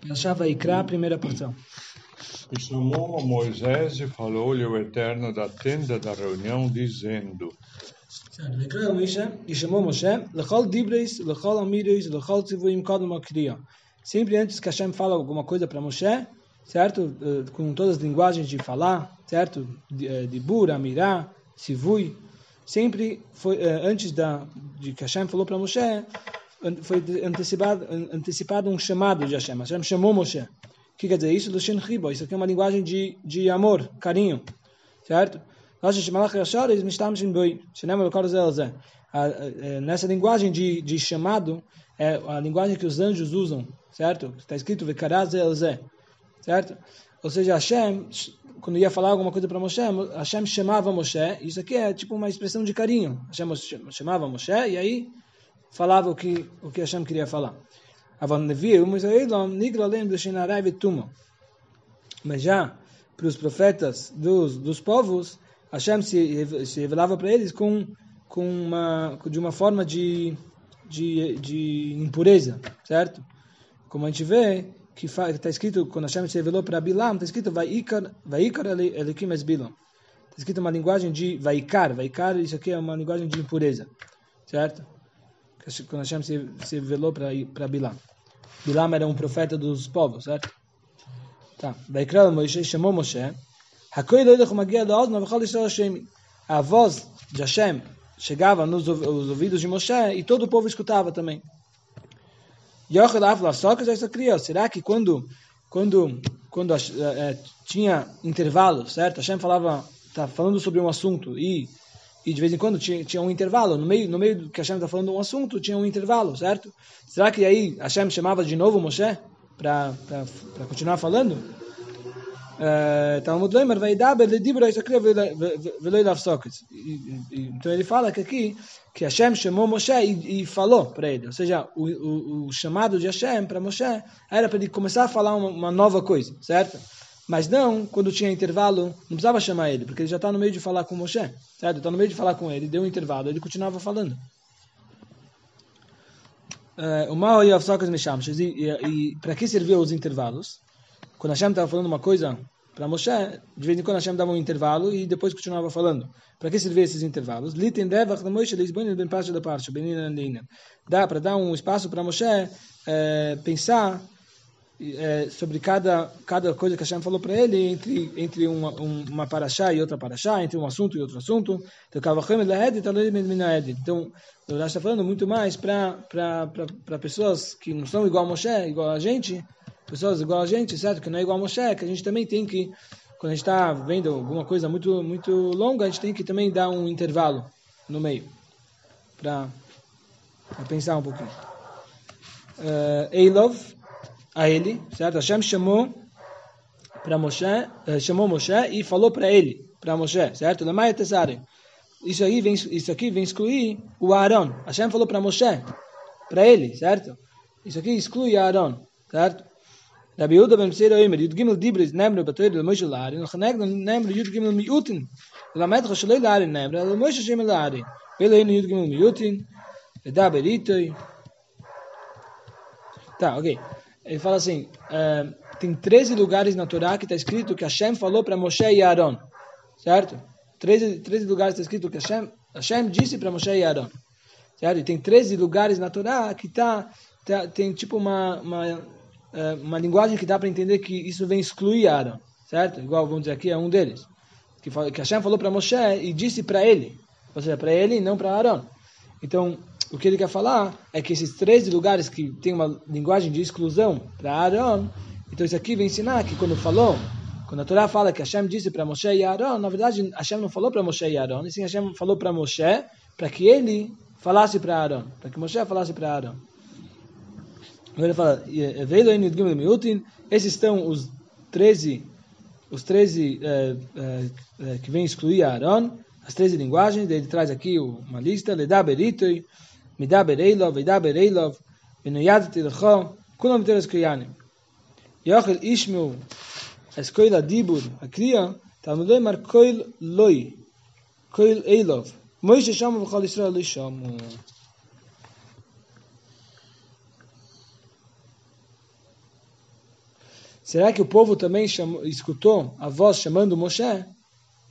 Parashá Vaikra, primeira porção. E chamou a Moisés e falou-lhe o Eterno da tenda da reunião, dizendo: Certo, Vaikra Moshe, e chamou Moshe, Lechol Dibreis, Lechol Amireis, Lechol Tzivuim Kodom Akriya. Sempre antes que Hashem fala alguma coisa para Moshe, certo? Eh, Com todas as linguagens de falar, certo? De, eh, Amirá, Sivui. Sempre foi, eh, antes da, de que Hashem falou para Moshe, foi antecipado, an- antecipado um chamado de Hashem. Hashem chamou Moshe. O que quer dizer isso? Do Shen Ribo. Isso aqui é uma linguagem de, de amor, carinho. certo? Zé. Nessa linguagem de, de chamado, é a linguagem que os anjos usam, certo? Está escrito certo? Ou seja, Hashem, quando ia falar alguma coisa para Moshe, Hashem chamava Moshe. Isso aqui é tipo uma expressão de carinho. Hashem chamava Moshe e aí falava o que o que Hashem queria falar. Mas já para os profetas dos, dos povos, Hashem se, se revelava para eles com, com uma, de uma forma de, de, de impureza, certo? Como a gente vê, que está escrito, quando Hashem se revelou para Bilam, está escrito Vaikar, Vaikar Elikim es Bilam. Está escrito uma linguagem de Vaikar. Vaikar, isso aqui é uma linguagem de impureza, certo? Quando Hashem se, se revelou para Bilam. Bilam era um profeta dos povos, certo? Tá. Vaikra Moshe chamou Moshe. A voz de Hashem chegava nos ouvidos de Moshe e todo o povo escutava também. Será que quando quando quando é, tinha intervalo, certo? Hashem falava, tá falando sobre um assunto e e de vez em quando tinha, tinha um intervalo no meio no meio do que Hashem está falando um assunto tinha um intervalo, certo? Será que aí Hashem chamava de novo Moshe para continuar falando? Lafsoket. Então ele fala que aqui que Hashem chamou Moshe e, e falou para ele, ou seja, o, o, o chamado de Hashem para Moshe era para ele começar a falar uma, uma, nova coisa, certo? Mas não quando tinha intervalo, não precisava chamar ele, porque ele já está no meio de falar com Moshe, certo? Está no meio de falar com ele, deu um intervalo, ele continuava falando. O mal e e para que serviam os intervalos? Quando Hashem estava falando uma coisa para Moshe, de vez em quando Hashem dava um intervalo e depois continuava falando. Para que serviam esses intervalos? Dá para dar um espaço para Moshe é, pensar é, sobre cada, cada coisa que Hashem falou para ele entre, entre uma, um, uma paraxá e outra paraxá, entre um assunto e outro assunto. Então, o Rashi está falando muito mais para pessoas que não são igual a Moshe, igual a gente, pessoas igual a gente, certo? Que não é igual a Moshe, que a gente também tem que, quando a gente está vendo alguma coisa muito, muito longa, a gente tem que também dar um intervalo no meio, para pensar um pouquinho. Uh, Eilov, a ele, certo? Hashem chamou para Moshe, uh, chamou Moshe e falou para ele, para Moshe, certo? Isso aí vem, isso aqui vem excluir o Aaron. Hashem falou para Moshe, para ele, certo? Isso aqui exclui Aaron, certo? Rabbi Yehuda ben Meseira Omer, Yud Gimel Dibris, Nemre, Batoir, Le Moshe Lari, Nechaneg, Nemre, Yud Gimel Miutin, Lamed Chashalei Lari, Nemre, Le Moshe Shem Lari, Veleinu Yud Gimel Miutin, Eda Beritoi. Tá, ok. Ele fala assim, uh, tem 13 lugares na Torá que está escrito que Hashem falou para Moshe e Aaron, certo? 13, 13 lugares está escrito que Hashem, Hashem disse para Moshe e Aaron, certo? E tem 13 lugares na Torá que tá, tá tem tipo uma, uma uma linguagem que dá para entender que isso vem excluir Aaron, certo? Igual vamos dizer aqui é um deles, que que Hashem falou para Moshe e disse para ele, ou seja, para ele e não para Aaron. Então, o que ele quer falar é que esses 13 lugares que tem uma linguagem de exclusão para Aaron, então isso aqui vem ensinar que quando falou, quando a Torá fala que Hashem disse para Moshe e Aaron, na verdade Hashem não falou para Moshe e Aaron, e sim Hashem falou para Moshe para que ele falasse para Aaron, para que Moshe falasse para Aaron. Ele fala, esses estão os 13, os 13 é, é, que vem excluir Aaron, as 13 linguagens, ele traz aqui uma lista, Ledaber Itoi, Midaber Eilov, Vedaber Eilov, Venoyad Tilcho, Kulam Teres Kriyanim. Yochel Ishmu, Escoila Dibur, a Kriya, Talmudei Mar Koil Loi, Koil Eilov, Moishe Shamu V'chol Yisrael Lishamu. será que o povo também escutou a voz chamando Moshe?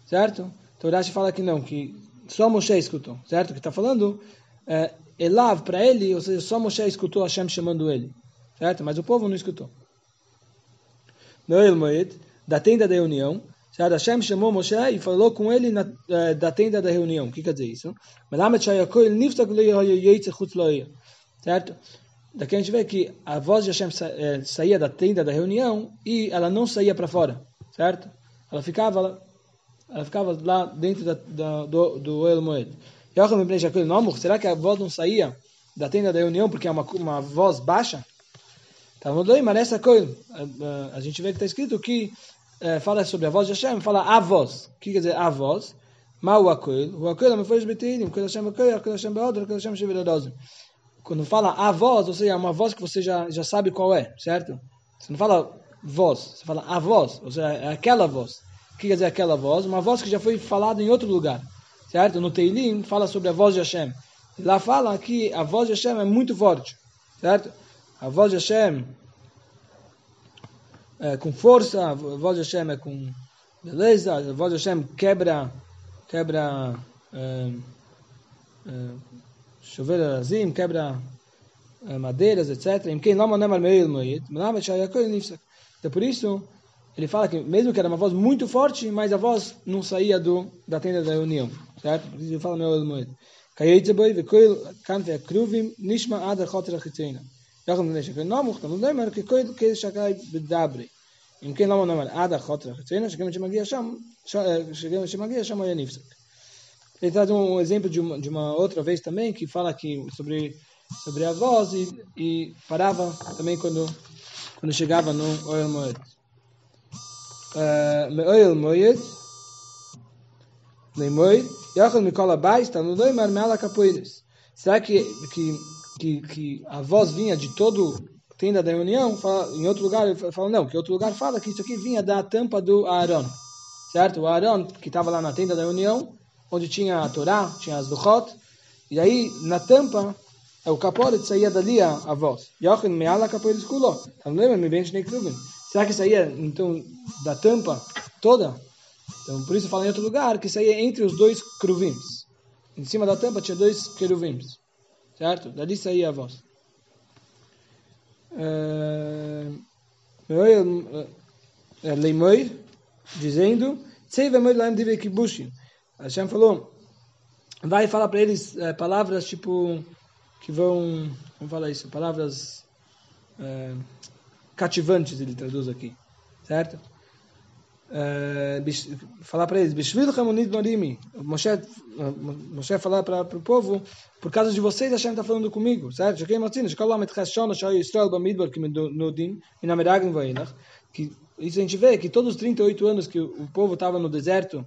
Certo? Então Rashi fala que não, que só Moshe escutou, certo? Que está falando é, Elav para ele, ou seja, só Moshe escutou Hashem chamando ele, certo? Mas o povo não escutou. Noel Moed, da tenda da reunião, certo? Hashem chamou Moshe e falou com ele na, é, da tenda da reunião. O que quer dizer isso? Certo? Daqui a gente vê que a voz de Hashem é, saía da tenda da reunião e ela não saía para fora, certo? Ela ficava, ela ficava lá dentro da, da, do, do Oel Moed. Será que a voz não saía da tenda da reunião porque é uma, uma voz baixa? Tá a gente vê que está escrito que é, fala sobre a voz de Hashem, fala a voz. O que quer dizer a voz? Mau akoil, o akoil é uma voz betirim, quando Hashem akoil, quando Hashem beodor, quando Hashem sheviradozim. Quando fala a voz, ou seja, é uma voz que você já, já sabe qual é, certo? Você não fala voz, você fala a voz, ou seja, é aquela voz. O que quer dizer aquela voz? Uma voz que já foi falada em outro lugar certo? No Teilim fala sobre a voz de Hashem. Lá fala que a voz de Hashem é muito forte, certo? A voz de Hashem é com força, a voz de Hashem é com beleza, a voz de Hashem quebra, quebra é, é, chover quebra é, madeiras, etc. Então por isso ele fala que mesmo que era uma voz muito forte, mas a voz não saía do da tenda da reunião certo? Por isso ele fala meu Elmoed. Kayetze boi vekoil kante akruvim nishma ad achoter achitzena. יחד מבני שכן נמוך, תלמוד נאמר, כי כל כדי שקראי בדברי. אם כן, למה נאמר עד החוטר החצינה, שגם שמגיע שם, שגם שמגיע שם היה נפסק. Ele traz um exemplo de uma, de uma outra vez também, que fala que sobre, sobre a voz e, e parava também quando, quando chegava no Oil Moed. Uh, Oil Moed, Leimoid, Yachal Mikola Bais, está no Leimar Mela Capoeiras. Será que, que, que, que a voz vinha de todo tenda da reunião? Fala, em outro lugar, fala, não, que outro lugar fala que isso aqui vinha da tampa do Aaron. Certo? O Aaron, que estava lá na tenda da reunião, onde tinha a Torá, tinha as Duchot, e aí na tampa, o capote saía dali a, a voz. Yachal Mela Capoeiras Kuló. Leimar Mibem Shnei Kruvin. Será que saía, então, da tampa toda? Então, por isso fala em outro lugar que saía entre os dois cruvims. Em cima da tampa tinha dois queruvims. Certo? Dali saía a voz. Eh, eh, Leimoir, dizendo, Hashem falou, vai falar para eles é, palavras tipo, que vão, vamos falar isso, palavras é, cativantes, ele traduz aqui, certo? Uh, falar para eles, Bishvil Moshe, Moshe falar para o povo, por causa de vocês, Hashem está falando comigo, certo? Que isso a gente vê que todos os 38 anos que o povo estava no deserto,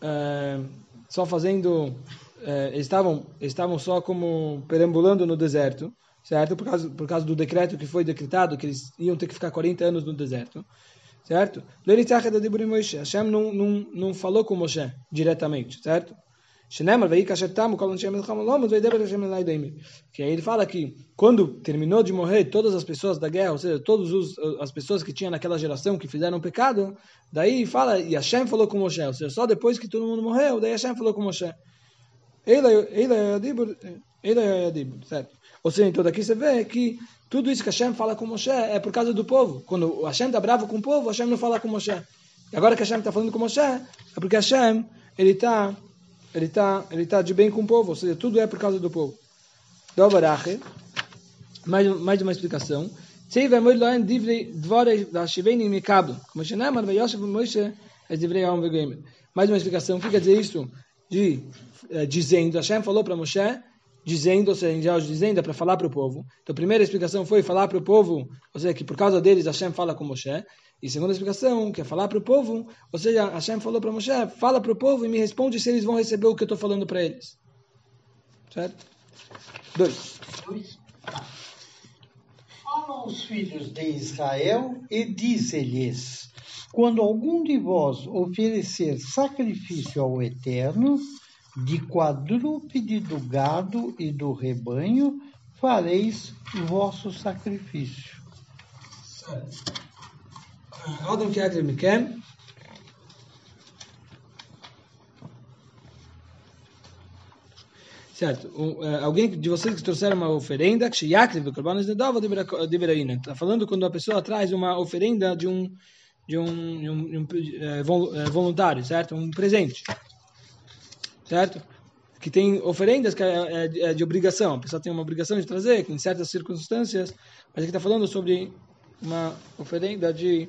uh, só fazendo, uh, eles estavam estavam só como perambulando no deserto, certo? Por causa, por causa do decreto que foi decretado, que eles iam ter que ficar 40 anos no deserto certo? Hashem não, não, não falou com Moshe diretamente, certo? Que aí ele fala que quando terminou de morrer todas as pessoas da guerra, ou seja, todas as pessoas que tinham naquela geração que fizeram pecado, daí fala, e Hashem falou com Moshe, ou seja, só depois que todo mundo morreu, daí Hashem falou com Moshe. Ele é certo? Ou seja, então daqui você vê que tudo isso que Hashem fala com Moshe é por causa do povo. Quando Hashem está bravo com o povo, Hashem não fala com Moshe. E agora que Hashem está falando com Moshe, é porque Hashem ele está ele tá, ele tá de bem com o povo. Ou seja, tudo é por causa do povo. Dovarache, mais, mais uma explicação. Mais uma explicação. O que quer dizer isso? De, eh, dizendo, Hashem falou para Moshe dizendo, ou seja, dizendo é para falar para o povo. Então, a primeira explicação foi falar para o povo, ou seja, que por causa deles Hashem fala com Moshe. E segunda explicação, que é falar para o povo, ou seja, Hashem falou para Moshe, fala para o povo e me responde se eles vão receber o que eu estou falando para eles. Certo? Dois. Falam os filhos de Israel e diz-lhes, quando algum de vós oferecer sacrifício ao Eterno, de quadrúpede do gado e do rebanho fareis vosso sacrifício. Adam que yakrev mikem. Certo. Um, uh, alguém de vocês que trouxeram uma oferenda, de beraina. Está falando quando a pessoa traz uma oferenda de um de um, de um, de um uh, voluntário, certo? Um presente. Certo? Que tem oferendas que é, é, é, de obrigação. A pessoa tem uma obrigação de trazer, que em certas circunstâncias, mas aqui está falando sobre uma oferenda de,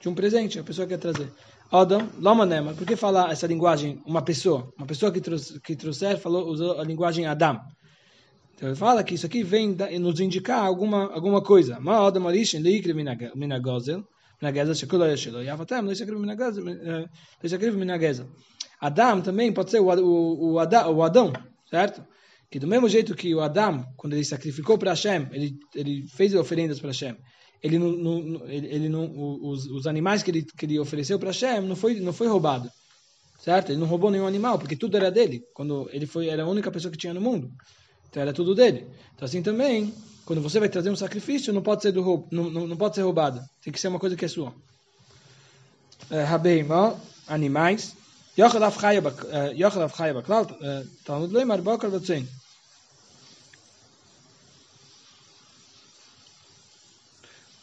de um presente, a pessoa quer trazer. Adam, Lomanema, por que falar essa linguagem, uma pessoa? Uma pessoa que, trouxe, que trouxer falou, usou a linguagem Adam. Então ele fala que isso aqui vem da, nos indicar alguma, alguma coisa. Ma Adam Arishin Leikre Minagozel, Minagezel Shekula Yeshelo, Yavatem Leishakriv Minagezel. Adam também pode ser o, o, o, Adão, o Adão, certo? Que do mesmo jeito que o Adam, quando ele sacrificou para Hashem, ele, ele fez oferendas para Hashem, ele não, não ele, ele, não, os, os animais que ele, que ele ofereceu para Hashem não foi, não foi roubado, certo? Ele não roubou nenhum animal, porque tudo era dele, quando ele foi, era a única pessoa que tinha no mundo, então era tudo dele. Então assim também, quando você vai trazer um sacrifício, não pode ser do não, não, não pode ser roubado, tem que ser uma coisa que é sua. Rabeim, animais. Yochel af chaya baklal, Talmud leimar bokar batzein.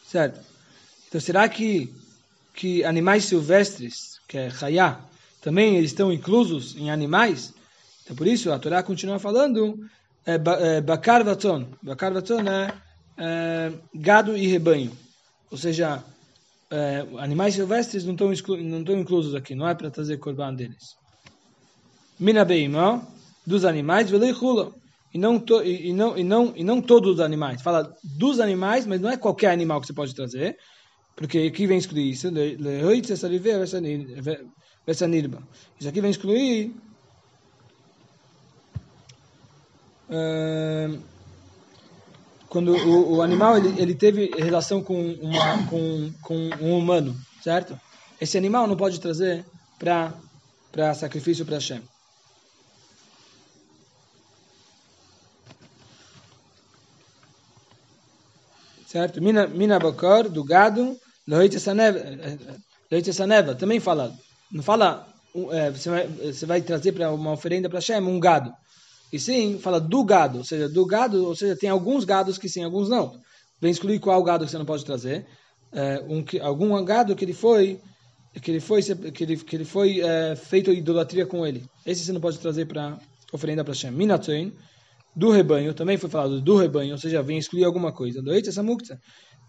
Certo? Então, será que, que animais silvestres, que é chayá, também estão inclusos em animais? Então, por isso, a Torá continua falando é, é, bakar vaton. Bakar vaton é gado e rebanho. Ou seja, é, animais silvestres não estão, não estão inclusos aqui, não é para trazer corban deles. Mina beimó, dos animais, velei hula e não, to, e, não, e, não, e não todos os animais. Fala dos animais, mas não é qualquer animal que você pode trazer, porque aqui vem excluir isso. Isso aqui vem excluir. Uh, quando o, o animal ele, ele, teve relação com, uma, com, com um humano, certo? Esse animal não pode trazer para sacrifício para Hashem. certo? Mina, mina bakar, do gado, leite saneva, também fala, não fala, é, você, vai, você vai trazer para uma oferenda para Hashem um gado. E sim, fala do gado, ou seja, do gado, ou seja, tem alguns gados que sim, alguns não. Vem excluir qual gado que você não pode trazer. É, um, algum gado que ele foi que ele foi que ele, que ele foi é, feito idolatria com ele. Esse você não pode trazer para oferenda para Hashem. Minatoin, do rebanho, também foi falado do rebanho, ou seja, vem excluir alguma coisa. Do Samukta,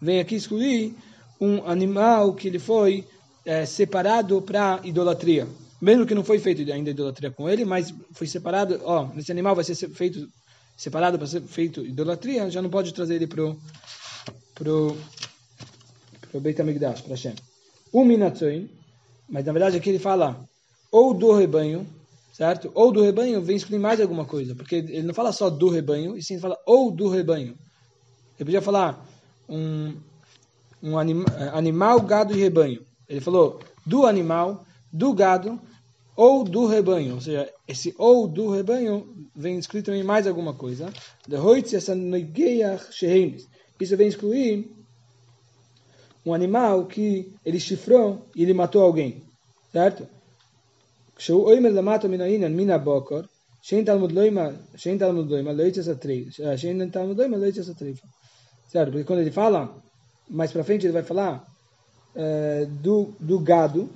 vem aqui excluir um animal que ele foi é, separado para idolatria. Mesmo que não foi feito ainda idolatria com ele, mas foi separado, ó, esse animal vai ser feito separado para ser feito idolatria, já não pode trazer ele pro pro pro Beit HaMikdash, para Hashem. O Minatzoin, mas na verdade aqui ele fala ou do rebanho, certo? Ou do rebanho vem excluir mais alguma coisa, porque ele não fala só do rebanho, e sim fala ou do rebanho. Ele podia falar um, um anima, animal, gado e rebanho. Ele falou do animal, do gado ou do rebanho. Ou seja, esse ou do rebanho vem escrito em mais alguma coisa. Isso vem excluir um animal que ele chifrou e ele matou alguém, certo? כשהוא אומר למטה מן העניין מן הבוקר, שאין תלמוד לא ima, שאין תלמוד לא ima, לא יצא סטריפה, שאין תלמוד לא ima, לא יצא סטריפה. Certo? Porque quando ele fala, mais para frente ele vai falar uh, do, do gado,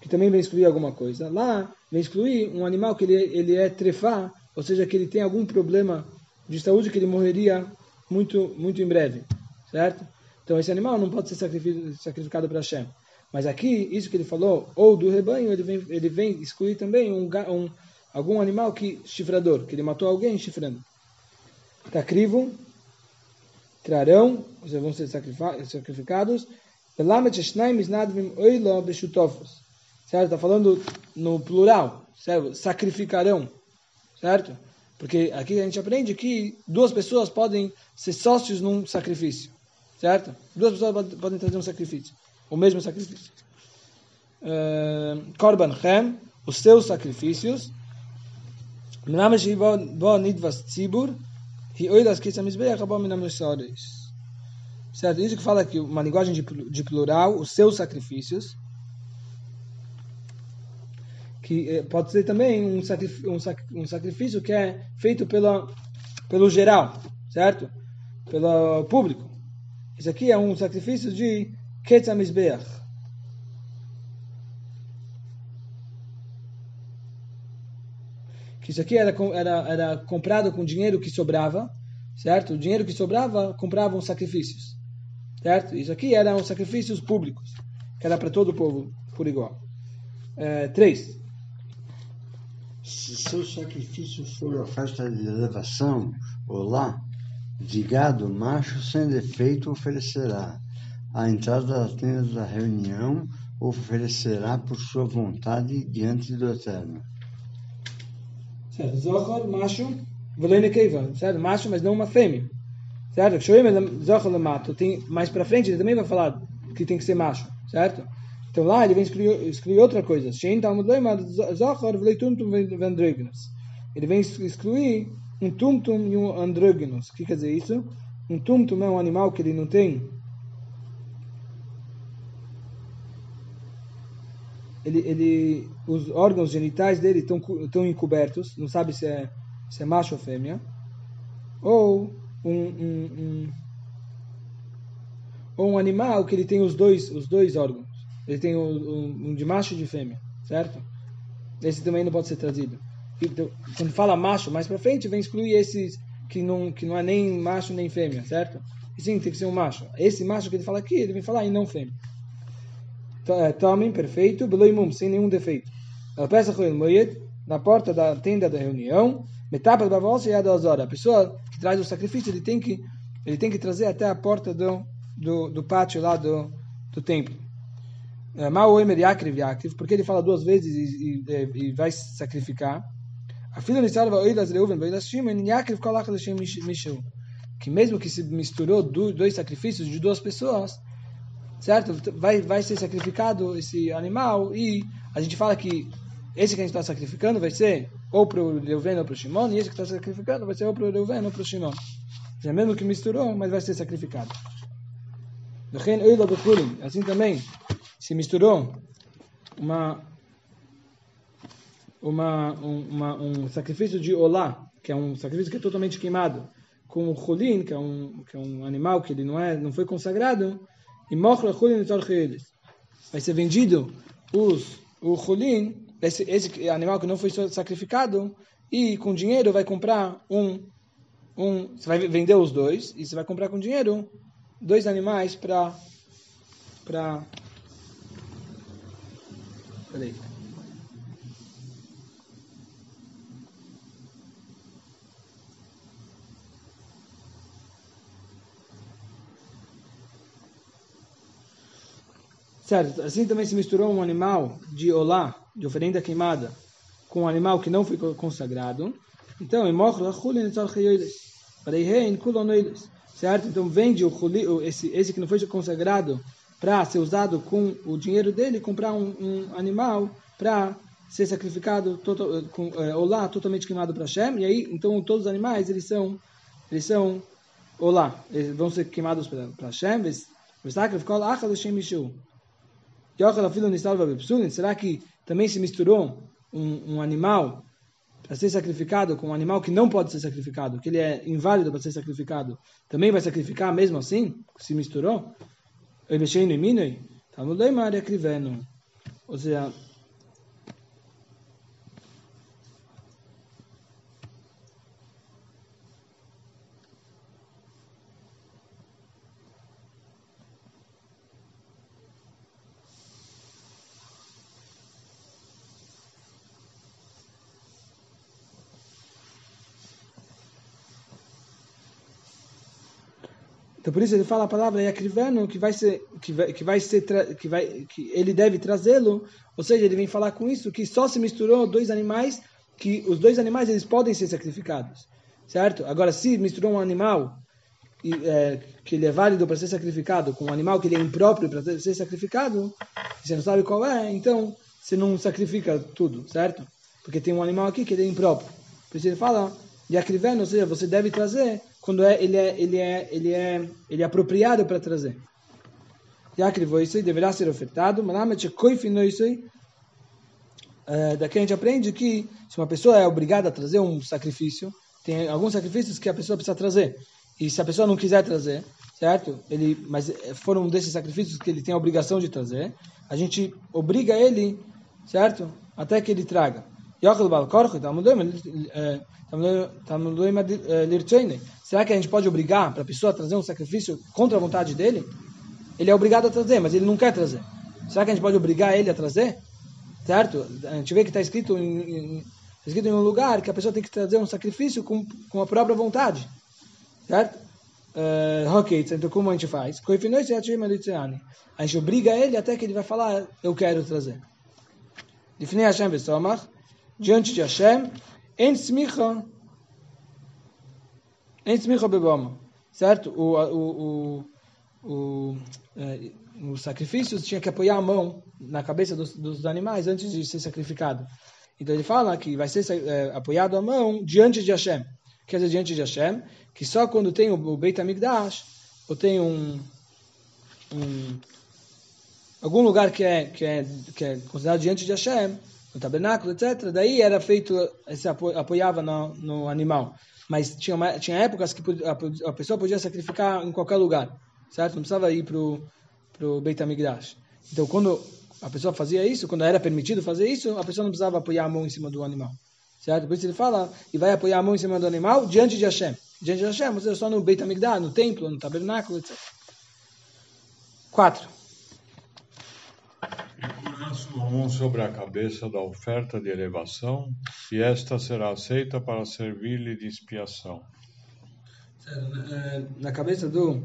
que também vem excluir alguma coisa. Lá vem excluir um animal que ele, ele é trefá, ou seja, que ele tem algum problema de saúde que ele morreria muito, muito em breve. Certo? Então esse animal não pode ser sacrificado para Hashem. Mas aqui, isso que ele falou, ou do rebanho, ele vem, ele vem excluir também um, um, algum animal que chifrador, que ele matou alguém chifrando. Tacrivo, trarão, ou seja, vão ser sacrificados. Certo? Está falando no plural, certo? Sacrificarão, certo? Porque aqui a gente aprende que duas pessoas podem ser sócios num sacrifício, certo? Duas pessoas podem trazer um sacrifício o mesmo sacrifício. Korban Chem, os seus sacrifícios, Certo? Isso que fala que uma linguagem de plural, os seus sacrifícios, que eh, pode ser também um, sacrifício, um, sacrifício que é feito pela, pelo geral, certo? Pelo público. Isso aqui é um sacrifício de Ketzamizbeach. Que isso aqui era, era, era comprado com dinheiro que sobrava, certo? O dinheiro que sobrava compravam sacrifícios, certo? Isso aqui eram sacrifícios públicos, que era para todo o povo por igual. É, três. Se seu sacrifício for a festa de elevação, ou lá, de gado macho sem defeito oferecerá. À entrada da tenda da reunião, oferecerá por sua vontade diante do Eterno. Certo, Zohar, macho, Velene Keiva, certo? Macho, mas não uma fêmea. Certo? Zohar Lamato, tem mais para frente ele também vai falar que tem que ser macho, certo? Então lá ele vem excluir, outra coisa. Ele vem excluir um tumtum e um andrógenos. O que quer dizer isso? Um tumtum é um animal que ele não tem. Ele, ele, os órgãos genitais dele estão, estão encobertos, não sabe se é, se é macho ou fêmea. Ou um, um, um, ou um animal que ele tem os dois, os dois órgãos. Ele tem um, um de macho e de fêmea, certo? Esse também não pode ser trazido. Então, quando fala macho, mais para frente vem excluir esses que não, que não é nem macho nem fêmea, certo? E sim, tem que ser um macho. Esse macho que ele fala aqui, ele vem falar e não fêmea. É, Tomem, perfeito, beloimum, sem nenhum defeito. Ela peça na porta da tenda da reunião, metapa da voz e a A pessoa que traz o sacrifício, ele tem que, ele tem que trazer até a porta do, do, do pátio lá do, do templo. Porque ele fala duas vezes e, e, e vai sacrificar. Afilo Nisar Vaoilas Reuven Vaoilas Shimon Yaakov Kolach Lashem Mishel. Que mesmo que se misturou dois sacrifícios de duas pessoas, certo? Vai, vai ser sacrificado esse animal e a gente fala que esse que a gente está sacrificando vai ser ou para o Reuven ou para o Shimon, e esse que está sacrificando vai ser ou para o Reuven ou para o Shimon. Já mesmo que misturou, mas vai ser sacrificado. Assim também, se misturou uma uma, uma, um sacrifício de olá, que é um sacrifício que é totalmente queimado, com o chulin, que é um, que é um animal que ele não, é, não foi consagrado, e mochla chulin eles. Vai ser vendido os, o chulin, esse, esse animal que não foi sacrificado, e com dinheiro vai comprar um, um, você vai vender os dois, e você vai comprar com dinheiro dois animais para para Peraí. Certo, assim também se misturou um animal de olá, de oferenda queimada, com um animal que não foi consagrado. Então, certo? Então vende o esse, esse que não foi consagrado para ser usado com o dinheiro dele, comprar um, um animal para ser sacrificado total, com é, olá totalmente queimado para Hashem. E aí, então todos os animais eles são eles são olá, eles vão ser queimados para Hashem. Será que também se misturou um, um animal para ser sacrificado com um animal que não pode ser sacrificado, que ele é inválido para ser sacrificado, também vai sacrificar mesmo assim? Se misturou? Ou seja, Então por isso ele fala a palavra yakriveno que vai ser que vai, que vai ser que vai que ele deve trazê-lo, ou seja, ele vem falar com isso que só se misturou dois animais que os dois animais eles podem ser sacrificados, certo? Agora se misturou um animal e, é, que ele é válido para ser sacrificado com um animal que ele é impróprio para ser sacrificado, você não sabe qual é, então você não sacrifica tudo, certo? Porque tem um animal aqui que ele é impróprio. Por isso ele fala, yakriveno, ou seja, você deve trazer quando é, ele, é, ele, é, ele, é, ele é apropriado para trazer. Yakrivoisoi deverá ser ofertado, Malamet Koifinoisoi. Daqui a gente aprende que se uma pessoa é obrigada a trazer um sacrifício, tem alguns sacrifícios que a pessoa precisa trazer. E se a pessoa não quiser trazer, certo? Ele, mas foram desses sacrifícios que ele tem a obrigação de trazer. A gente obriga ele, certo? Até que ele traga. Será que a gente pode obrigar para a pessoa a trazer um sacrifício contra a vontade dele? Ele é obrigado a trazer, mas ele não quer trazer. Será que a gente pode obrigar ele a trazer? Certo? A gente vê que está escrito em, em, escrito em um lugar que a pessoa tem que trazer um sacrifício com, com a própria vontade. Certo? Uh, ok, então como a gente faz? A gente obriga ele até que ele vai falar, eu quero trazer. Define Hashem Vesomach, diante de Hashem, beboma. Certo? O, o, o, o, é, os sacrifícios tinha que apoiar a mão na cabeça dos, dos, animais antes de ser sacrificado. Então ele fala que vai ser é, apoiado a mão diante de Hashem. Quer dizer, diante de Hashem, que só quando tem o, o Beit HaMikdash, ou tem um, um algum lugar que é, que é, que é considerado diante de Hashem, no tabernáculo, etc., daí era feito, se apoiava no, no animal. Mas tinha, uma, tinha épocas que a, a pessoa podia sacrificar em qualquer lugar, certo? Não precisava ir para o Beit HaMikdash. Então, quando a pessoa fazia isso, quando era permitido fazer isso, a pessoa não precisava apoiar a mão em cima do animal. Certo? Por isso ele fala, e vai apoiar a mão em cima do animal diante de Hashem. Diante de Hashem, ou seja, só no Beit HaMikdash, no templo, no tabernáculo, etc. 4 a mão sobre a cabeça da oferta de elevação, e esta será aceita para servir-lhe de expiação. Na cabeça do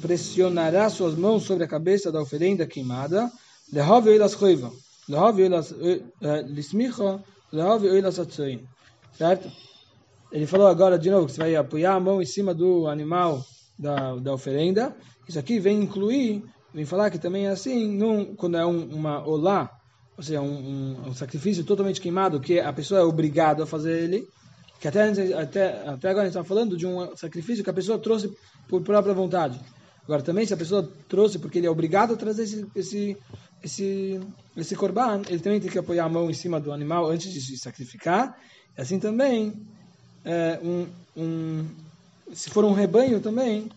pressionará suas mãos sobre a cabeça da oferenda queimada, lehove elas roiva, lehove elas eh, lismicha, lehove elas atzoin. Certo? Ele falou agora de novo que você vai apoiar a mão em cima do animal da, da oferenda. Isso aqui vem incluir vem falar que também é assim, num, quando é um, uma olá, ou seja, um, um, um, sacrifício totalmente queimado, que a pessoa é obrigada a fazer ele, que até, até, até agora a gente está falando de um sacrifício que a pessoa trouxe por própria vontade. Agora, também, se a pessoa trouxe porque ele é obrigado a trazer esse, esse, esse, esse corban, ele também tem que apoiar a mão em cima do animal antes de se sacrificar. Assim também, é, um, um, se for um rebanho também,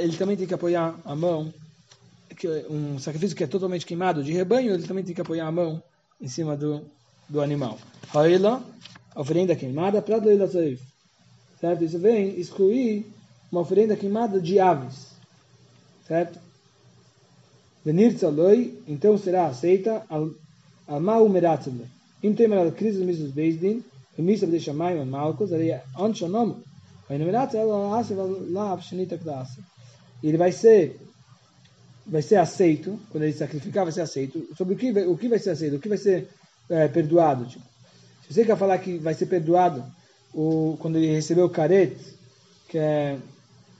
ele também tem que apoiar a mão, que um sacrifício que é totalmente queimado de rebanho, ele também tem que apoiar a mão em cima do, do animal. Haila, oferenda queimada, para certo? Isso vem excluir uma oferenda queimada de aves, certo? Venir tzaloi, então será aceita al mau meratzle. Im temer al krizes misus bezdin, misa de shamayim malkos, ari anshonom, ele vai ser vai ser aceito quando ele sacrificar vai ser aceito. Sobre o que o que vai ser aceito? O que vai ser é, perdoado tipo. se você quer falar que vai ser perdoado o quando ele recebeu o caret que é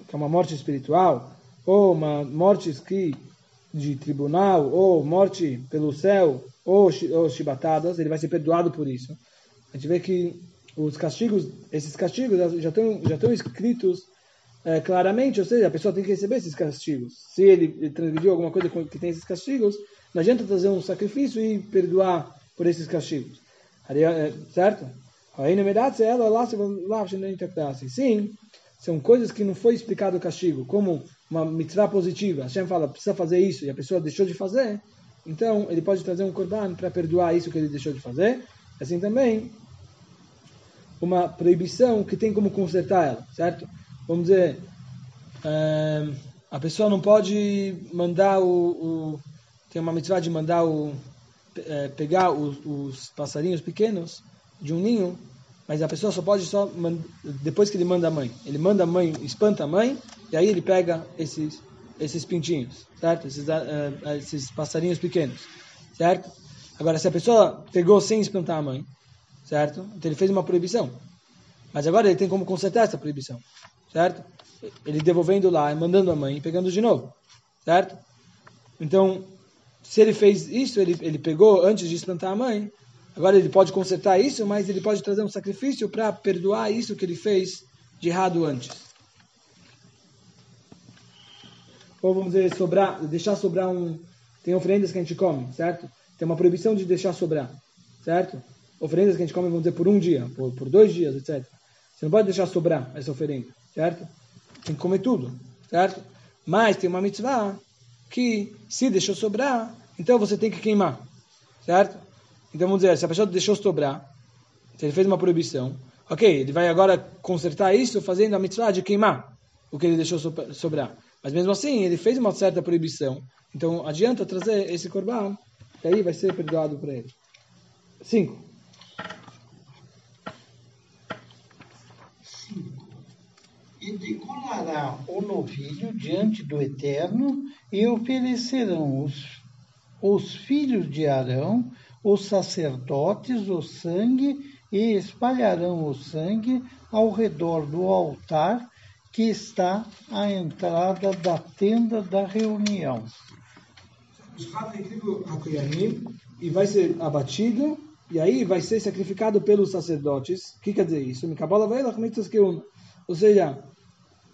que é uma morte espiritual ou uma morte que de tribunal ou morte pelo céu ou, ou chibatadas ele vai ser perdoado por isso. A gente vê que os castigos, esses castigos já estão, já estão escritos é, claramente, ou seja, a pessoa tem que receber esses castigos. Se ele transgrediu alguma coisa que tem esses castigos, não adianta trazer um sacrifício e perdoar por esses castigos. Certo? Sim, são coisas que não foi explicado o castigo, como uma mitzvah positiva. Hashem fala, precisa fazer isso, e a pessoa deixou de fazer, então ele pode trazer um korban para perdoar isso que ele deixou de fazer. Assim também, uma proibição que tem como consertar ela, certo? Vamos dizer, é, a pessoa não pode mandar o, o, tem uma mitzvah de mandar o é, pegar os, os, passarinhos pequenos de um ninho, mas a pessoa só pode só depois que ele manda a mãe. Ele manda a mãe, espanta a mãe e aí ele pega esses esses pintinhos, certo? Esses, é, esses passarinhos pequenos, certo? Agora, se a pessoa pegou sem espantar a mãe, certo? Então ele fez uma proibição. Mas agora ele tem como consertar essa proibição, certo? Ele devolvendo lá, mandando a mãe e pegando de novo, certo? Então, se ele fez isso, ele, ele pegou antes de espantar a mãe, Agora ele pode consertar isso, mas ele pode trazer um sacrifício para perdoar isso que ele fez de errado antes. Ou vamos dizer, sobrar, deixar sobrar um. Tem oferendas que a gente come, certo? Tem uma proibição de deixar sobrar, certo? oferendas que a gente come, vamos dizer, por um dia, por, por dois dias, etc. Você não pode deixar sobrar essa oferenda, certo? Tem que comer tudo, certo? Mas tem uma mitzvah que, se deixou sobrar, então você tem que queimar, certo? Então vamos dizer, se a pessoa deixou sobrar, se ele fez uma proibição, ok, ele vai agora consertar isso fazendo a mitzvah de queimar o que ele deixou sobrar. Mas mesmo assim, ele fez uma certa proibição, então adianta trazer esse corban, que aí vai ser perdoado para ele. 5. imaculará o novilho diante do Eterno e oferecerão os, os filhos de Arão, os sacerdotes, o sangue, e espalharão o sangue ao redor do altar que está à entrada da tenda da reunião. E vai ser abatido e aí vai ser sacrificado pelos sacerdotes. O que quer dizer isso? É Ou seja,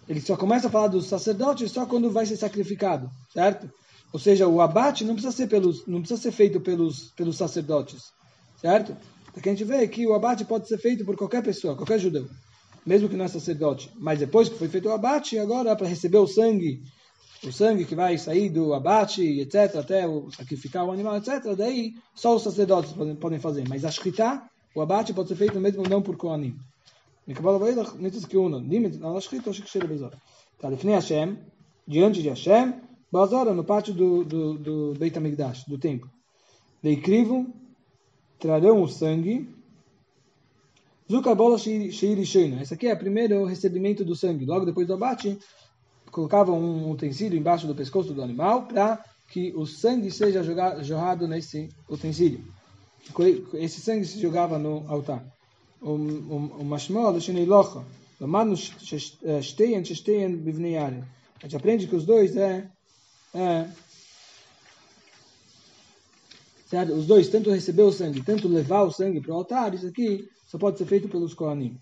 ele só começa a falar dos sacerdotes só quando vai ser sacrificado, certo? Ou seja, o abate não precisa ser pelos, não precisa ser feito pelos pelos sacerdotes, certo? Porque a gente vê que o abate pode ser feito por qualquer pessoa, qualquer judeu mesmo que não é sacerdote. Mas depois que foi feito o abate, agora para receber o sangue, o sangue que vai sair do abate, etc., até o, sacrificar o animal, etc., daí só os sacerdotes podem, fazer. Mas a shkita, o abate pode ser feito mesmo não por Kohanim. Tá, define Hashem, diante de Hashem, Bazora, no pátio do, do, do Beit HaMikdash, do templo. Leicrivam, trarão o sangue, Zukabola Sheirishena. Esse aqui é o primeiro recebimento do sangue. Logo depois do abate, colocavam um utensílio embaixo do pescoço do animal para que o sangue seja jogado, jorrado nesse utensílio. Esse sangue se jogava no altar. O shteien bivnei A gente aprende que os dois é, é certo? Os dois, tanto receber o sangue, tanto levar o sangue para o altar, isso aqui só pode ser feito pelos Kohanim.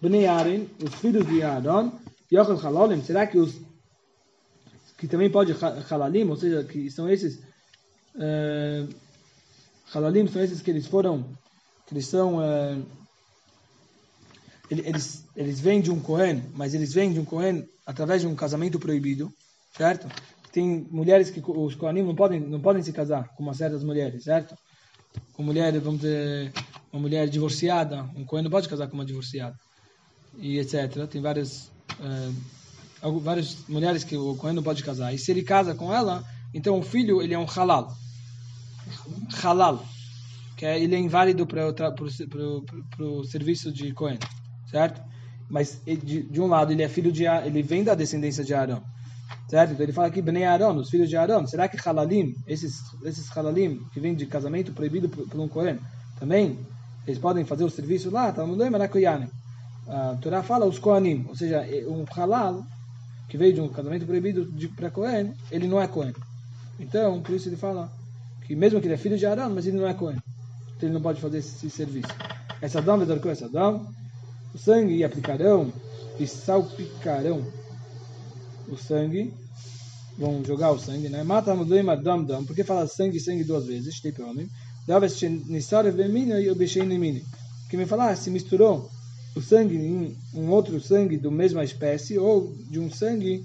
Bnei os filhos de Aaron, Yochel Halalim, será que os que também pode Halalim, ou seja, que são esses uh, Halalim, são esses que eles foram, que eles são uh, eles, eles vêm de um Kohen, mas eles vêm de um Kohen através de um casamento proibido, certo? Tem mulheres que os Kohanim não podem, não podem se casar com uma certas mulheres, certo? com mulher, vamos dizer, uma mulher divorciada, um Cohen não pode casar com uma divorciada, e etc. Tem várias, uh, várias mulheres que o Cohen não pode casar. E se ele casa com ela, então o filho ele é um halal. Halal. Que é, ele é inválido para o serviço de Cohen, certo? Mas de, de, um lado ele é filho de ele vem da descendência de Arão. Certo? Então ele fala aqui, Bnei Aaron, os filhos de Aaron. Será que Halalim, esses, esses Halalim que vêm de casamento proibido por, por um Kohen, também eles podem fazer o serviço lá? Tá no Maracuyanim. A Torá fala os Kohanim, ou seja, um Halal que veio de um casamento proibido para Kohen, ele não é Kohen. Então, por isso ele fala que mesmo que ele é filho de Aaron, mas ele não é Kohen. Então ele não pode fazer esse, serviço. Essa dama, essa dama, o sangue e aplicarão e salpicarão o sangue, vão jogar o sangue, né? Mata mudoim dam dam, porque fala sangue sangue duas vezes, obexei nemine. Que me falar se misturou o sangue em um outro sangue do mesma espécie ou de um sangue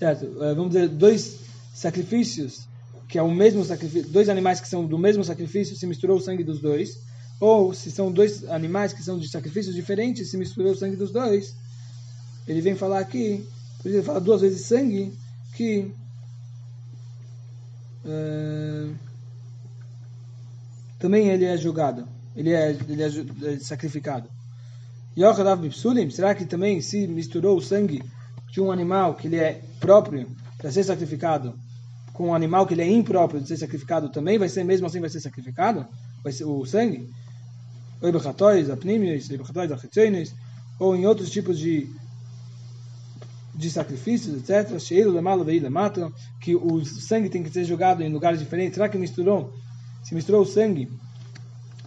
certo? Eh, vamos dizer, dois sacrifícios, que é o mesmo sacrifício, dois animais que são do mesmo sacrifício, se misturou o sangue dos dois, ou se são dois animais que são de sacrifícios diferentes, se misturou o sangue dos dois. Ele vem falar aqui, por isso ele fala duas vezes sangue, que uh, também ele é julgado, ele é, ele é, é sacrificado. Será que também se misturou o sangue de um animal que ele é próprio para ser sacrificado com um animal que ele é impróprio de ser sacrificado também vai ser mesmo assim vai ser sacrificado? vai ser o sangue, ou em outros tipos de de sacrifícios, etc. Que o sangue tem que ser jogado em lugares diferentes. Será que misturou? Se misturou o sangue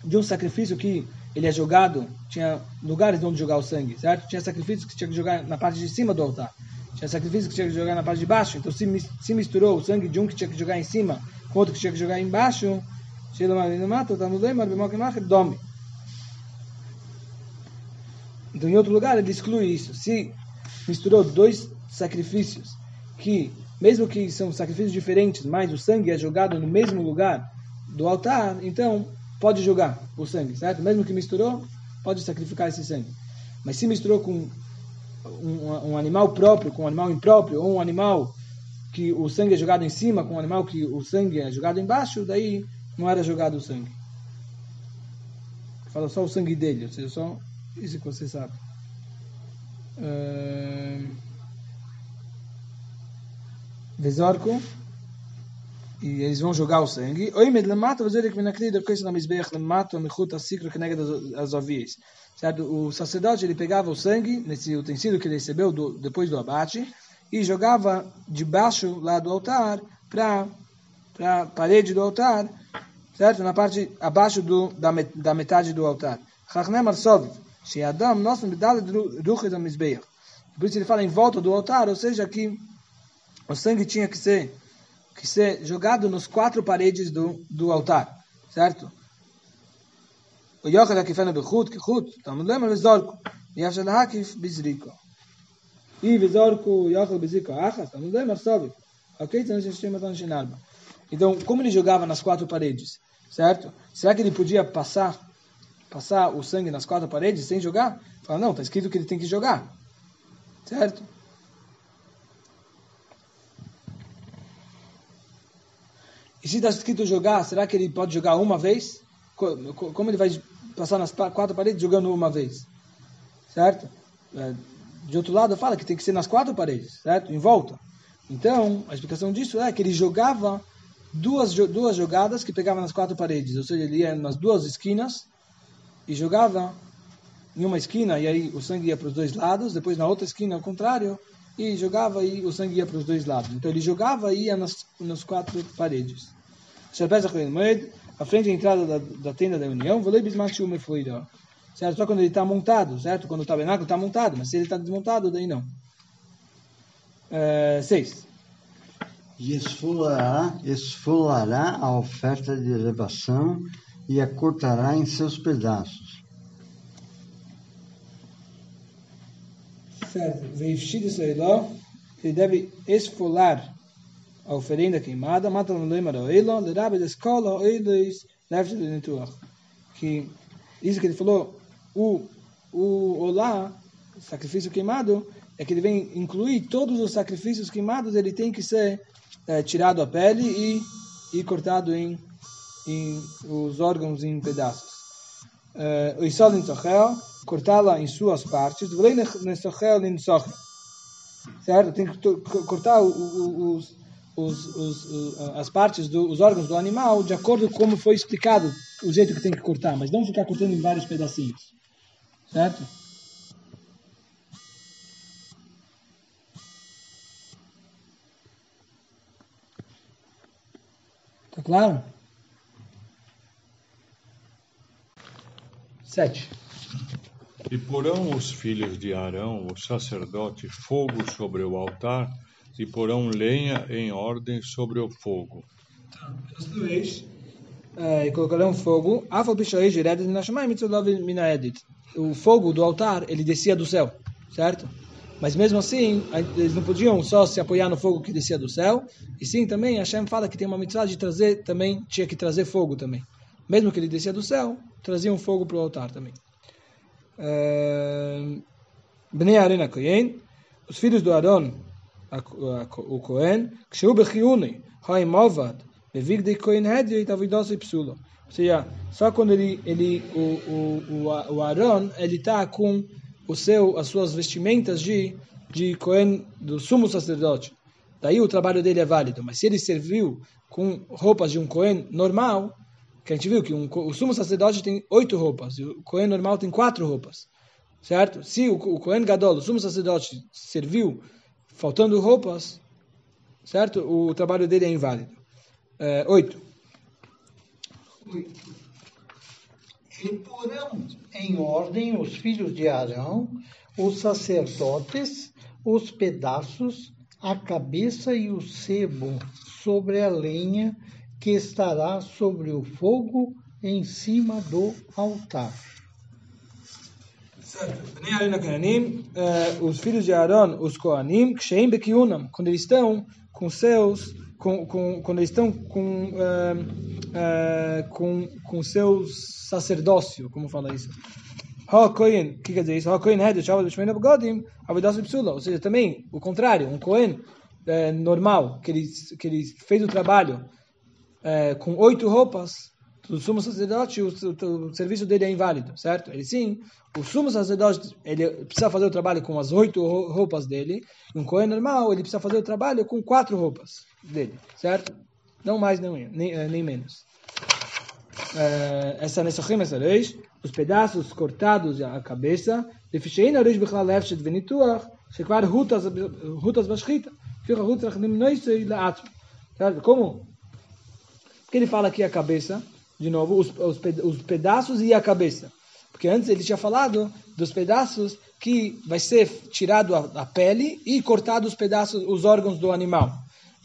de um sacrifício que ele é jogado, tinha lugares onde jogar o sangue, certo? Tinha sacrifícios que tinha que jogar na parte de cima do altar. Tinha sacrifícios que tinha que jogar na parte de baixo. Então se, se misturou o sangue de um que tinha que jogar em cima com outro que tinha que jogar embaixo, dome. Então, em outro lugar, ele exclui isso. Se misturou dois sacrifícios que, mesmo que são sacrifícios diferentes, mas o sangue é jogado no mesmo lugar do altar, então pode jogar o sangue, certo? Mesmo que misturou, pode sacrificar esse sangue. Mas se misturou com um, um animal próprio, com um animal impróprio, ou um animal que o sangue é jogado em cima, com um animal que o sangue é jogado embaixo, daí não era jogado o sangue. Fala só o sangue dele, ou seja, só isso que você sabe. Vezorco. E eles vão jogar o sangue. Oi, med lemata, você que me da coisa na misbeach lemata, mechut asikro que nega das ovias. Certo? O sacerdote ele pegava o sangue nesse utensílio que ele recebeu do, depois do abate e jogava debaixo lá do altar para para parede do altar, certo? Na parte abaixo do, da, da metade do altar. Chachnem arsov, Sheadam, nosso medalha ruche da Mizbeach. Por isso ele fala em volta do altar, ou seja, que o sangue tinha que ser que ser jogado nos quatro paredes do, do altar, certo? O yochel hakifena bechut, kichut, tamud lema vezorku, yashel hakif bizriko. E vezorku yochel bizriko achas, tamud lema sobe. Ok? Então, shinarba. Então, como ele jogava nas quatro paredes, certo? Será que ele podia passar passar o sangue nas quatro paredes sem jogar? Fala, não, está escrito que ele tem que jogar. Certo? E se está escrito jogar, será que ele pode jogar uma vez? Como ele vai passar nas quatro paredes jogando uma vez? Certo? É, de outro lado, fala que tem que ser nas quatro paredes, certo? Em volta. Então, a explicação disso é que ele jogava duas, duas jogadas que pegava nas quatro paredes. Ou seja, ele ia nas duas esquinas e jogava em uma esquina e aí o sangue ia para os dois lados, depois na outra esquina ao contrário, e jogava e o sangue ia para os dois lados. Então ele jogava e ia nas, nas quatro paredes. A frente da entrada da, da tenda da união, certo? Só quando ele está montado, certo? Quando o tabernáculo está montado, mas se ele está desmontado, daí não. É, seis. E esfolará, esfolará a oferta de elevação e a cortará em seus pedaços. Certo. Ele deve esfolar a oferenda queimada, mata no lema da oilo, lerabe da escola, oilos, leve de netuach. Que isso que ele falou, o, o olá, sacrifício queimado, é que ele vem incluir todos os sacrifícios queimados, ele tem que ser é, tirado a pele e, e cortado em em, os órgãos em pedaços. Eh, o isol em cortá-la em suas partes, certo? Tem que cortar os, os, os, as partes dos órgãos do animal de acordo com como foi explicado o jeito que tem que cortar, mas não ficar cortando em vários pedacinhos, certo? Tá claro? 7. E porão os filhos de Arão, o sacerdote, fogo sobre o altar, e porão lenha em ordem sobre o fogo. Os dois, é, e colocarão fogo, o fogo do altar, ele descia do céu, certo? Mas mesmo assim, eles não podiam só se apoiar no fogo que descia do céu, e sim também, Hashem fala que tem uma mitzvah de trazer, também tinha que trazer fogo também. Mesmo que ele descia do céu, traziam fogo para o altar também. Bnei Arena Kohen, os filhos do Aaron, o Kohen, que chegou Bechiune, Haim Movad, Bevigdei Kohen Hedri, e Psula. Ou seja, só quando ele, ele o, o, o Aaron, ele está com o seu, as suas vestimentas de, de Kohen, do sumo sacerdote. Daí o trabalho dele é válido. Mas se ele serviu com roupas de um Kohen normal, que a gente viu que um, o sumo sacerdote tem oito roupas, e o Cohen normal tem quatro roupas. Certo? Se o, o Cohen Gadol, o sumo sacerdote, serviu faltando roupas, certo? O trabalho dele é inválido. É, oito. E porão em ordem os filhos de Arão, os sacerdotes, os pedaços, a cabeça e o sebo sobre a lenha que estará sobre o fogo em cima do altar. os filhos de Aaron, os Koanim, Ksheim Bekiunam, quando eles estão com seus, com, com, quando eles estão com, uh, uh, com, com seus sacerdócio, como fala isso? Ha-Kohen, o que quer dizer isso? Ha-Kohen é do Shabbat B'Shmeina B'Godim, Avidas Psula, ou seja, também o contrário, um Kohen é, normal, que ele, que ele fez o trabalho é, com oito roupas, o sumo sacerdote, o, o, o, serviço dele é inválido, certo? Ele sim, o sumo sacerdote, ele precisa fazer o trabalho com as oito roupas dele, e um coelho normal, ele precisa fazer o trabalho com quatro roupas dele, certo? Não mais, nem, nem, nem menos. É, essa rima, essa reis, os pedaços cortados à cabeça, defichein reis bichlal efshet venituach, shekvar rutas bashchita, fica rutas nimnoisei la'atmo. Como porque ele fala aqui a cabeça, de novo, os, os, os pedaços e a cabeça. Porque antes ele tinha falado dos pedaços que vai ser tirado a, a, pele e cortado os pedaços, os órgãos do animal.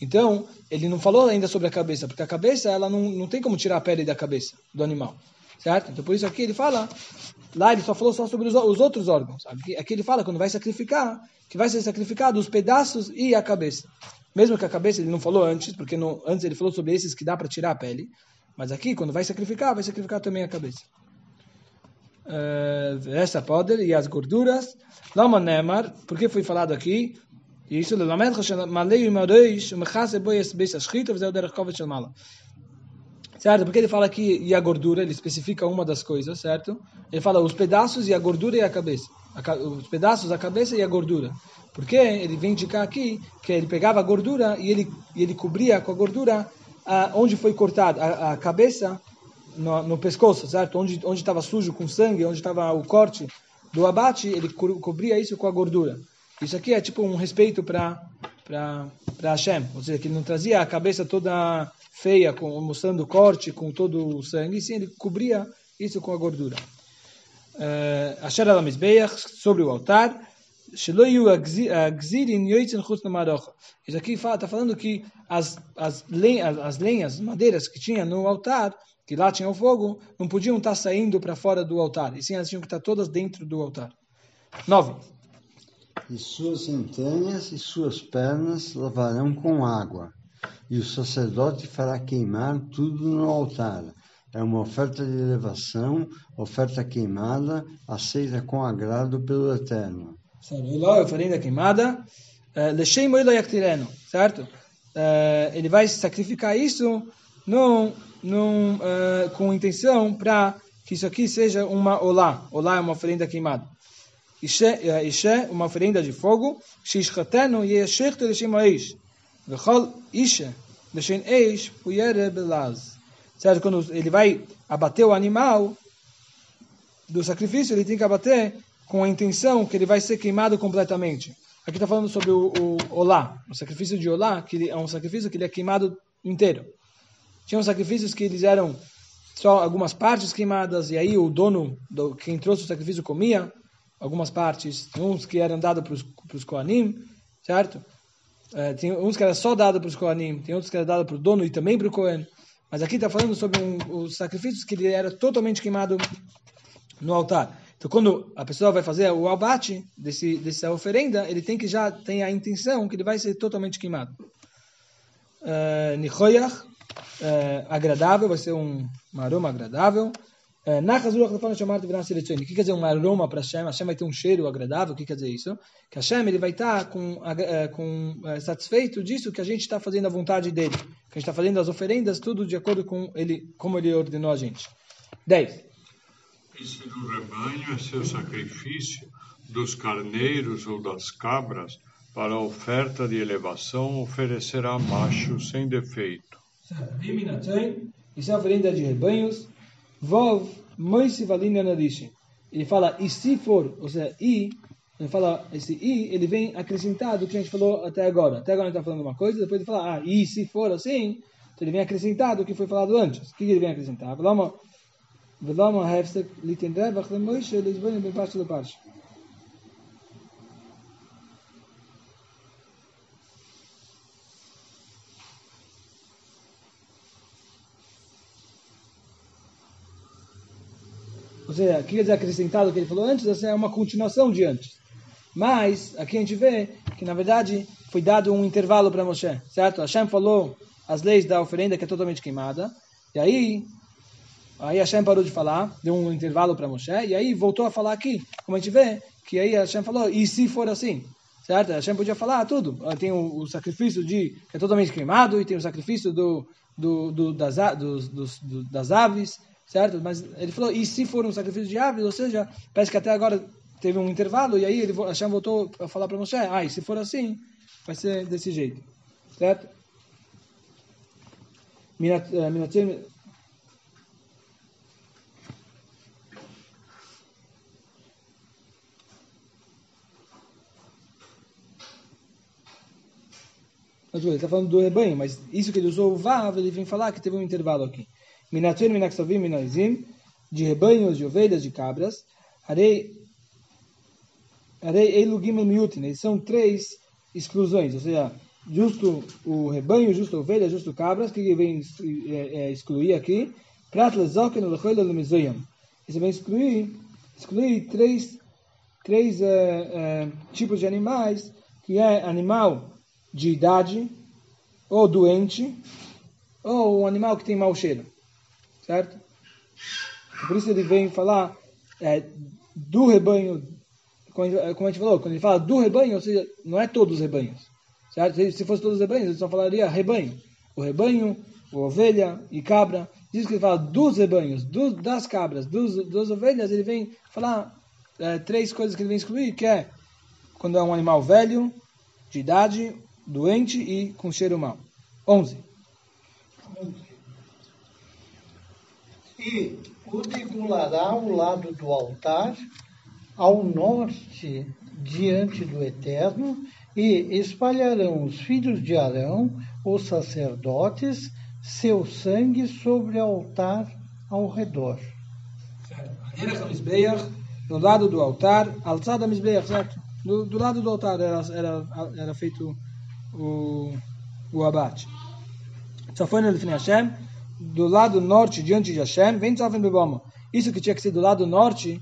Então, ele não falou ainda sobre a cabeça, porque a cabeça, ela não, não tem como tirar a pele da cabeça do animal. Certo? Então, por isso aqui ele fala, lá ele só falou só sobre os, os outros órgãos. Aqui, aqui ele fala, quando vai sacrificar, que vai ser sacrificado os pedaços e a cabeça. Mesmo que a cabeça ele não falou antes, porque não, antes ele falou sobre esses que dá para tirar a pele. Mas aqui, quando vai sacrificar, vai sacrificar também a cabeça. Eh, uh, essa poder e as gorduras. Lama Nemar, porque foi falado aqui? Isso, Lelamed Malei e Maroish, Mechase Boyes Beis Ashkita, Vizel Derech Kovet Shel Mala. Certo? Porque ele fala aqui e a gordura, ele especifica uma das coisas, certo? Ele fala os pedaços e a gordura e a cabeça. os pedaços, a cabeça e a gordura. Porque ele vem indicar aqui que ele pegava a gordura e ele, e ele cobria com a gordura a, onde foi cortada a, cabeça no, no, pescoço, certo? Onde estava sujo com sangue, onde estava o corte do abate, ele co cobria isso com a gordura. Isso aqui é tipo um respeito para Hashem, ou seja, que ele não trazia a cabeça toda feia, com, mostrando o corte com todo o sangue, sim, ele cobria isso com a gordura. Eh, Asher al sobre o altar, isso aqui está falando que as, as, lenhas, as lenhas, madeiras que tinha no altar, que lá tinha o fogo, não podiam estar saindo para fora do altar, e sim elas tinham que estar todas dentro do altar. 9. E suas entranhas e suas pernas lavarão com água, e o sacerdote fará queimar tudo no altar. É uma oferta de elevação, oferta queimada, aceita com agrado pelo Eterno a oferenda queimada, eh, Leshem Oilo Yaktireno, certo? Eh, ele vai sacrificar isso num, num, uh, com intenção para que isso aqui seja uma olá. Olá é uma oferenda queimada. Ishe, uma oferenda de fogo. Shishchatenu yeshechtu leshem aish. Vechol ishe leshem eish puyere belaz. Certo? Quando ele vai abater o animal do sacrifício, ele tem que abater com a intenção que ele vai ser queimado completamente. Aqui está falando sobre o, o Olá, o sacrifício de Olá, que é um sacrifício que ele é queimado inteiro. Tinham sacrifícios que eles eram só algumas partes queimadas, e aí o dono, do, quem trouxe o sacrifício, comia algumas partes. Uns que eram dados para os Koanim, certo? É, tem uns que era só dado para os Koanim, tem outros que era dado para o dono e também para o Kohen. Mas aqui está falando sobre um, os sacrifícios que ele era totalmente queimado no altar. Então, quando a pessoa vai fazer o abate desse, dessa oferenda, ele tem que já ter a intenção que ele vai ser totalmente queimado. Uh, Nichoyach, uh, agradável, vai ser um, um aroma agradável. Uh, o que quer dizer um aroma para Hashem? Hashem vai ter um cheiro agradável. O que quer dizer isso? Que Hashem ele vai estar com, uh, com uh, satisfeito disso que a gente está fazendo a vontade dele. Que a gente está fazendo as oferendas, tudo de acordo com ele, como ele ordenou a gente. 10. E se do rebanho é seu sacrifício, dos carneiros ou das cabras, para a oferta de elevação oferecerá macho sem defeito. Isso é a oferenda de rebanhos. Vov Moise Valina Nadishi. Ele fala, e se for, ou seja, e, ele fala, esse i, ele vem acrescentado o que a gente falou até agora. Até agora ele está falando uma coisa, depois ele fala, ah, e se for assim, então ele vem acrescentado o que foi falado antes. O que ele vem acrescentar? Velama, le Moishe, eles vêm bem parte do parte. Ou seja, aqui quer dizer acrescentado o que ele falou antes, é uma continuação de antes. Mas, aqui a gente vê que, na verdade, foi dado um intervalo para Moshe, certo? Hashem falou as leis da oferenda que é totalmente queimada, e aí, aí Hashem parou de falar, deu um intervalo para Moshe, e aí voltou a falar aqui, como a gente vê, que aí Hashem falou, e se for assim? Certo? Hashem podia falar tudo. Tem o, o sacrifício de que é totalmente queimado, e tem o sacrifício do, do, do das, dos, dos, do, das aves, certo? Mas ele falou, e se for um sacrifício de aves, ou seja, parece que até agora teve um intervalo, e aí ele, Hashem voltou a falar para Moshe, ah, e se for assim, vai ser desse jeito, certo? Minatim, ele está falando do rebanho, mas isso que ele usou o Vav, ele vem falar que teve um intervalo aqui. Minatir, Minaksavim, Minazim, de rebanhos, de ovelhas, de cabras. Arei, Arei Elugim Miutin, eles são três exclusões, ou seja, justo o rebanho, justo ovelha, justo cabras, que vem é, é, excluir aqui. Prat lezoken lechoyle lemezoyam. Isso vem excluir, excluir três, três é, tipos de animais, que é animal de idade, ou doente, ou um animal que tem mau cheiro certo? Por isso ele vem falar é, do rebanho, como a gente falou, quando ele fala do rebanho, ou seja, não é todos os rebanhos, certo? Se fosse todos os rebanhos, ele só falaria rebanho. O rebanho, o ovelha e cabra. Diz que ele fala dos rebanhos, do, das cabras, dos, das ovelhas, ele vem falar é, três coisas que ele vem excluir, que é quando é um animal velho, de idade, doente e com cheiro mau. 11. 11 e o degolará ao lado do altar, ao norte, diante do Eterno, e espalharão os filhos de Arão, os sacerdotes, seu sangue sobre o altar ao redor. No lado do altar, alçada Mizbeach, certo? Do, do, lado do altar era, era, era feito o, o abate. No Lefine Hashem, do lado norte diante de Hashem, vem Tzafim Bebama. Isso que tinha que ser do lado norte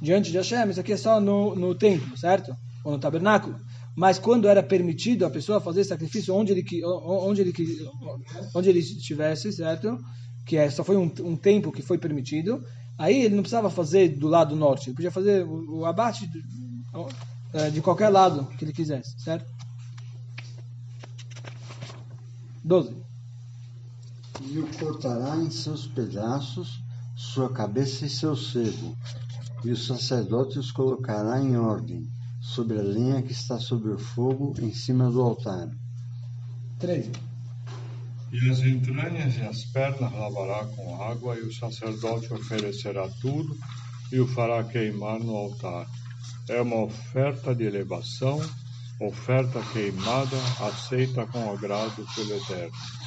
diante de Hashem, isso aqui é só no, no templo, certo? Ou no tabernáculo. Mas quando era permitido a pessoa fazer sacrifício onde ele, onde ele, onde ele estivesse, certo? Que é, só foi um, um tempo que foi permitido, aí ele não precisava fazer do lado norte, ele podia fazer o, o abate de, é, de qualquer lado que ele quisesse, certo? 12 e o cortará em seus pedaços, sua cabeça e seu sebo, e o sacerdote os colocará em ordem, sobre a lenha que está sobre o fogo, em cima do altar. 13. E as entranhas e as pernas lavará com água, e o sacerdote oferecerá tudo e o fará queimar no altar. É uma oferta de elevação, oferta queimada, aceita com agrado pelo Eterno.